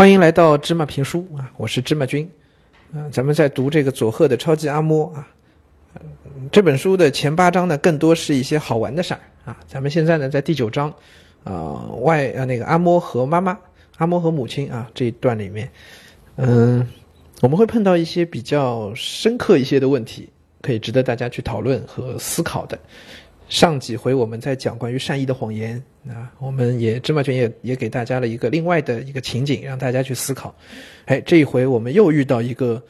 欢迎来到芝麻评书啊，我是芝麻君，啊，咱们在读这个佐贺的超级阿嬷啊，这本书的前八章呢，更多是一些好玩的事儿啊。咱们现在呢，在第九章，啊外啊那个阿嬷和妈妈，阿嬷和母亲啊这一段里面，嗯，我们会碰到一些比较深刻一些的问题，可以值得大家去讨论和思考的。上几回我们在讲关于善意的谎言啊，我们也芝麻圈也也给大家了一个另外的一个情景，让大家去思考。哎，这一回我们又遇到一个，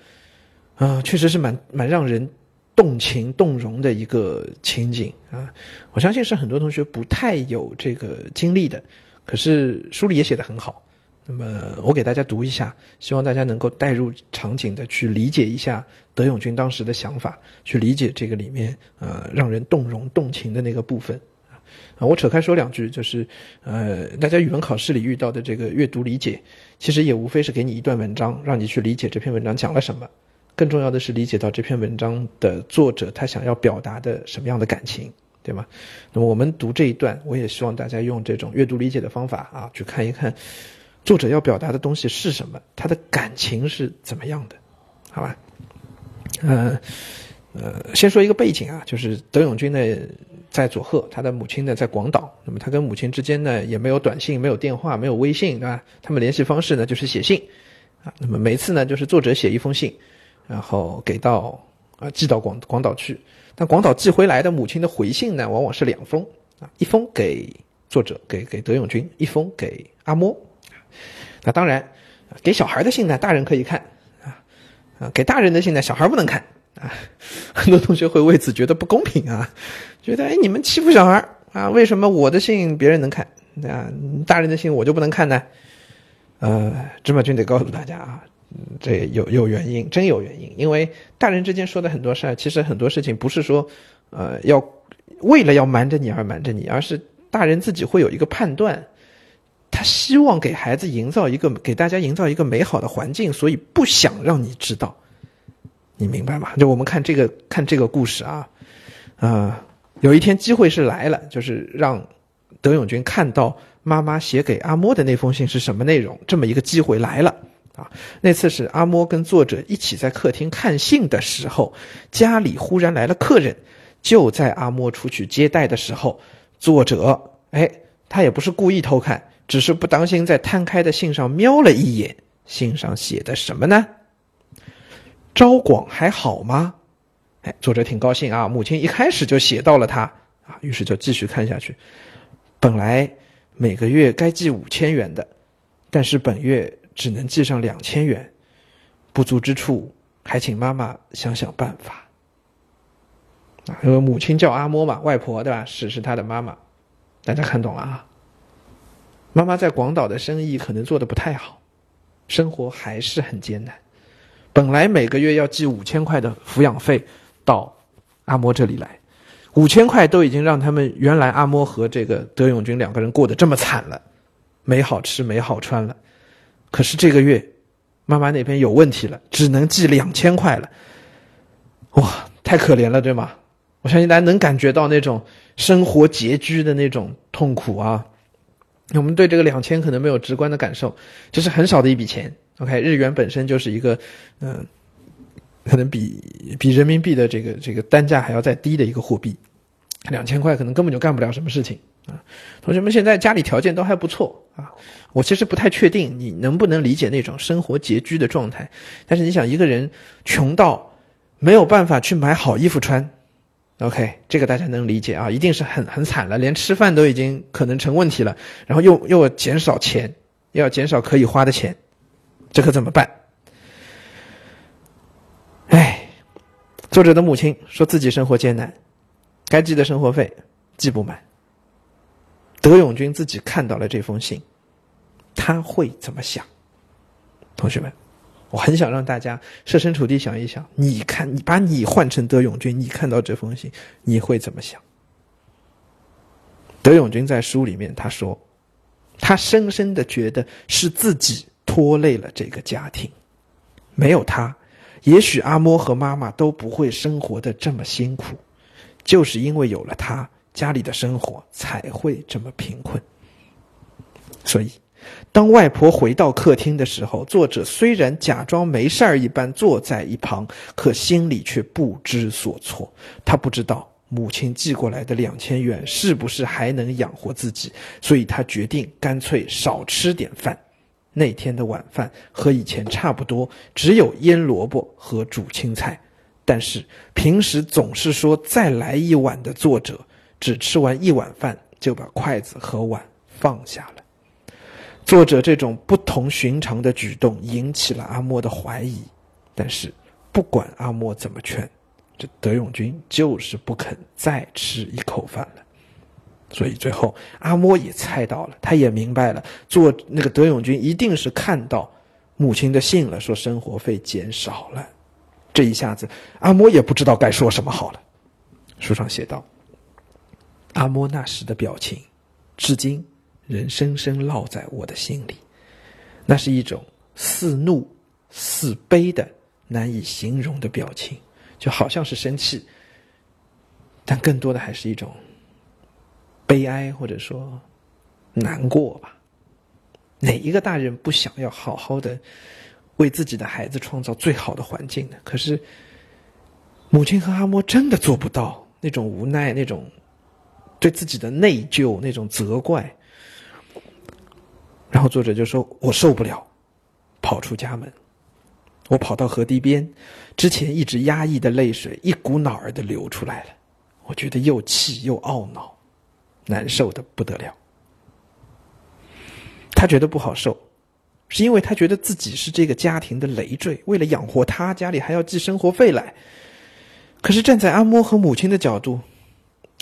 啊，确实是蛮蛮让人动情动容的一个情景啊。我相信是很多同学不太有这个经历的，可是书里也写的很好。那么我给大家读一下，希望大家能够带入场景的去理解一下德永君当时的想法，去理解这个里面呃让人动容动情的那个部分啊。我扯开说两句，就是呃大家语文考试里遇到的这个阅读理解，其实也无非是给你一段文章，让你去理解这篇文章讲了什么。更重要的是理解到这篇文章的作者他想要表达的什么样的感情，对吗？那么我们读这一段，我也希望大家用这种阅读理解的方法啊，去看一看。作者要表达的东西是什么？他的感情是怎么样的？好吧，呃呃，先说一个背景啊，就是德永君呢在佐贺，他的母亲呢在广岛。那么他跟母亲之间呢也没有短信，没有电话，没有微信，对吧？他们联系方式呢就是写信啊。那么每次呢就是作者写一封信，然后给到啊寄到广广岛去。但广岛寄回来的母亲的回信呢，往往是两封啊，一封给作者，给给德永君，一封给阿嬷。那当然，给小孩的信呢，大人可以看啊，啊，给大人的信呢，小孩不能看啊。很多同学会为此觉得不公平啊，觉得哎，你们欺负小孩啊？为什么我的信别人能看啊，大人的信我就不能看呢？呃，芝麻君得告诉大家啊，这有有原因，真有原因。因为大人之间说的很多事儿，其实很多事情不是说呃要为了要瞒着你而瞒着你，而是大人自己会有一个判断。他希望给孩子营造一个，给大家营造一个美好的环境，所以不想让你知道，你明白吗？就我们看这个，看这个故事啊，啊，有一天机会是来了，就是让德永君看到妈妈写给阿莫的那封信是什么内容，这么一个机会来了啊。那次是阿莫跟作者一起在客厅看信的时候，家里忽然来了客人，就在阿莫出去接待的时候，作者哎，他也不是故意偷看。只是不当心在摊开的信上瞄了一眼，信上写的什么呢？昭广还好吗？哎，作者挺高兴啊，母亲一开始就写到了他啊，于是就继续看下去。本来每个月该寄五千元的，但是本月只能寄上两千元，不足之处还请妈妈想想办法。啊，因为母亲叫阿嬷嘛，外婆对吧？是是他的妈妈，大家看懂了啊？妈妈在广岛的生意可能做的不太好，生活还是很艰难。本来每个月要寄五千块的抚养费到阿嬷这里来，五千块都已经让他们原来阿嬷和这个德永君两个人过得这么惨了，没好吃没好穿了。可是这个月，妈妈那边有问题了，只能寄两千块了。哇，太可怜了，对吗？我相信大家能感觉到那种生活拮据的那种痛苦啊。我们对这个两千可能没有直观的感受，这是很少的一笔钱。OK，日元本身就是一个，嗯，可能比比人民币的这个这个单价还要再低的一个货币，两千块可能根本就干不了什么事情啊。同学们现在家里条件都还不错啊，我其实不太确定你能不能理解那种生活拮据的状态，但是你想一个人穷到没有办法去买好衣服穿。OK，这个大家能理解啊，一定是很很惨了，连吃饭都已经可能成问题了，然后又又要减少钱，又要减少可以花的钱，这可怎么办？哎，作者的母亲说自己生活艰难，该寄的生活费寄不满。德永君自己看到了这封信，他会怎么想？同学们。我很想让大家设身处地想一想，你看，你把你换成德永君，你看到这封信，你会怎么想？德永君在书里面他说，他深深的觉得是自己拖累了这个家庭，没有他，也许阿嬷和妈妈都不会生活的这么辛苦，就是因为有了他，家里的生活才会这么贫困，所以当外婆回到客厅的时候，作者虽然假装没事儿一般坐在一旁，可心里却不知所措。他不知道母亲寄过来的两千元是不是还能养活自己，所以他决定干脆少吃点饭。那天的晚饭和以前差不多，只有腌萝卜和煮青菜。但是平时总是说再来一碗的作者，只吃完一碗饭就把筷子和碗放下了。作者这种不同寻常的举动引起了阿莫的怀疑，但是不管阿莫怎么劝，这德永君就是不肯再吃一口饭了。所以最后阿莫也猜到了，他也明白了，做那个德永君一定是看到母亲的信了，说生活费减少了。这一下子阿莫也不知道该说什么好了。书上写道：阿莫那时的表情，至今。人深深烙在我的心里，那是一种似怒似悲的难以形容的表情，就好像是生气，但更多的还是一种悲哀或者说难过吧。哪一个大人不想要好好的为自己的孩子创造最好的环境呢？可是母亲和阿莫真的做不到，那种无奈，那种对自己的内疚，那种责怪。然后作者就说：“我受不了，跑出家门。我跑到河堤边，之前一直压抑的泪水一股脑儿的流出来了。我觉得又气又懊恼，难受的不得了。他觉得不好受，是因为他觉得自己是这个家庭的累赘，为了养活他，家里还要寄生活费来。可是站在阿嬷和母亲的角度。”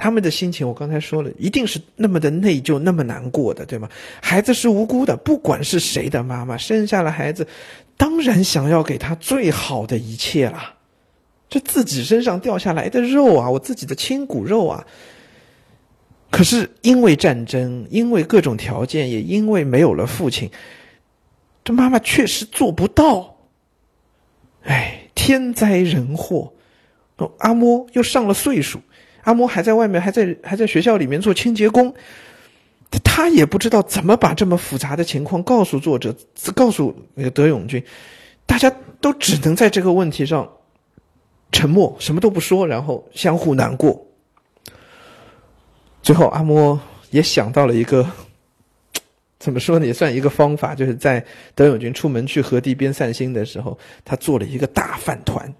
他们的心情，我刚才说了，一定是那么的内疚，那么难过的，对吗？孩子是无辜的，不管是谁的妈妈生下了孩子，当然想要给他最好的一切了。这自己身上掉下来的肉啊，我自己的亲骨肉啊。可是因为战争，因为各种条件，也因为没有了父亲，这妈妈确实做不到。哎，天灾人祸，阿嬷又上了岁数。阿嬷还在外面，还在还在学校里面做清洁工，他也不知道怎么把这么复杂的情况告诉作者，告诉那个德永君，大家都只能在这个问题上沉默，什么都不说，然后相互难过。最后，阿嬷也想到了一个，怎么说呢，也算一个方法，就是在德永君出门去河堤边散心的时候，他做了一个大饭团，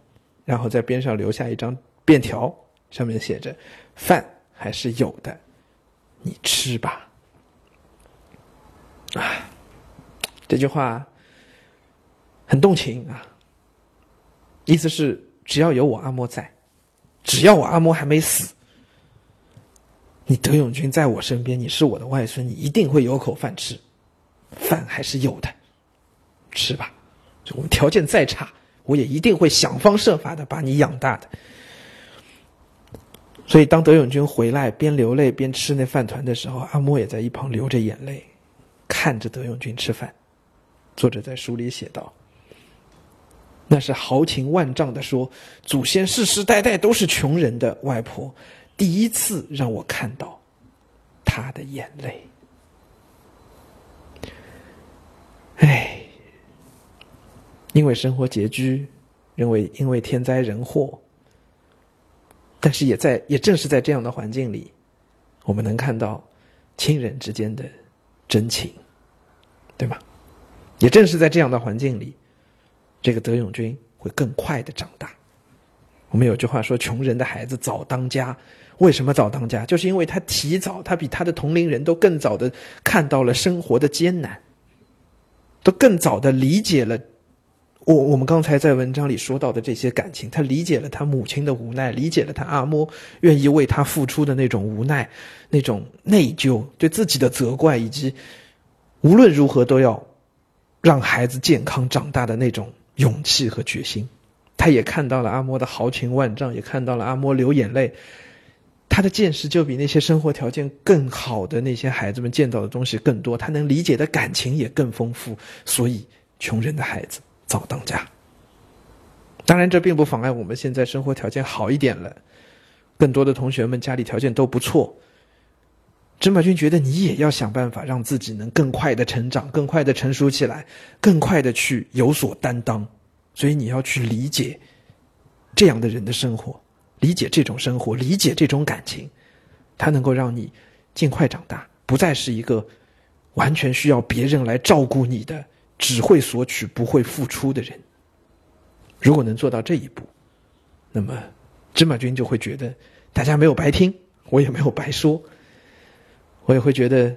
然后在边上留下一张便条。上面写着：“饭还是有的，你吃吧。”啊，这句话很动情啊。意思是，只要有我阿嬷在，只要我阿嬷还没死，你德永君在我身边，你是我的外孙，你一定会有口饭吃。饭还是有的，吃吧。就我们条件再差，我也一定会想方设法的把你养大的。所以，当德永君回来，边流泪边吃那饭团的时候，阿莫也在一旁流着眼泪，看着德永君吃饭。作者在书里写道：“那是豪情万丈的说，祖先世世代代都是穷人的外婆，第一次让我看到他的眼泪。”哎，因为生活拮据，认为因为天灾人祸。但是也在，也正是在这样的环境里，我们能看到亲人之间的真情，对吗？也正是在这样的环境里，这个德永君会更快的长大。我们有句话说：“穷人的孩子早当家。”为什么早当家？就是因为他提早，他比他的同龄人都更早的看到了生活的艰难，都更早的理解了。我我们刚才在文章里说到的这些感情，他理解了他母亲的无奈，理解了他阿嬷愿意为他付出的那种无奈、那种内疚、对自己的责怪，以及无论如何都要让孩子健康长大的那种勇气和决心。他也看到了阿嬷的豪情万丈，也看到了阿嬷流眼泪。他的见识就比那些生活条件更好的那些孩子们见到的东西更多，他能理解的感情也更丰富。所以，穷人的孩子。早当家。当然，这并不妨碍我们现在生活条件好一点了，更多的同学们家里条件都不错。芝麻君觉得你也要想办法让自己能更快的成长，更快的成熟起来，更快的去有所担当。所以你要去理解这样的人的生活，理解这种生活，理解这种感情，它能够让你尽快长大，不再是一个完全需要别人来照顾你的、只会索取不会付出的人。如果能做到这一步，那么芝麻君就会觉得大家没有白听，我也没有白说。我也会觉得，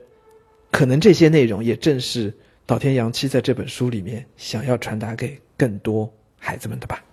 可能这些内容也正是岛田洋七在这本书里面想要传达给更多孩子们的吧。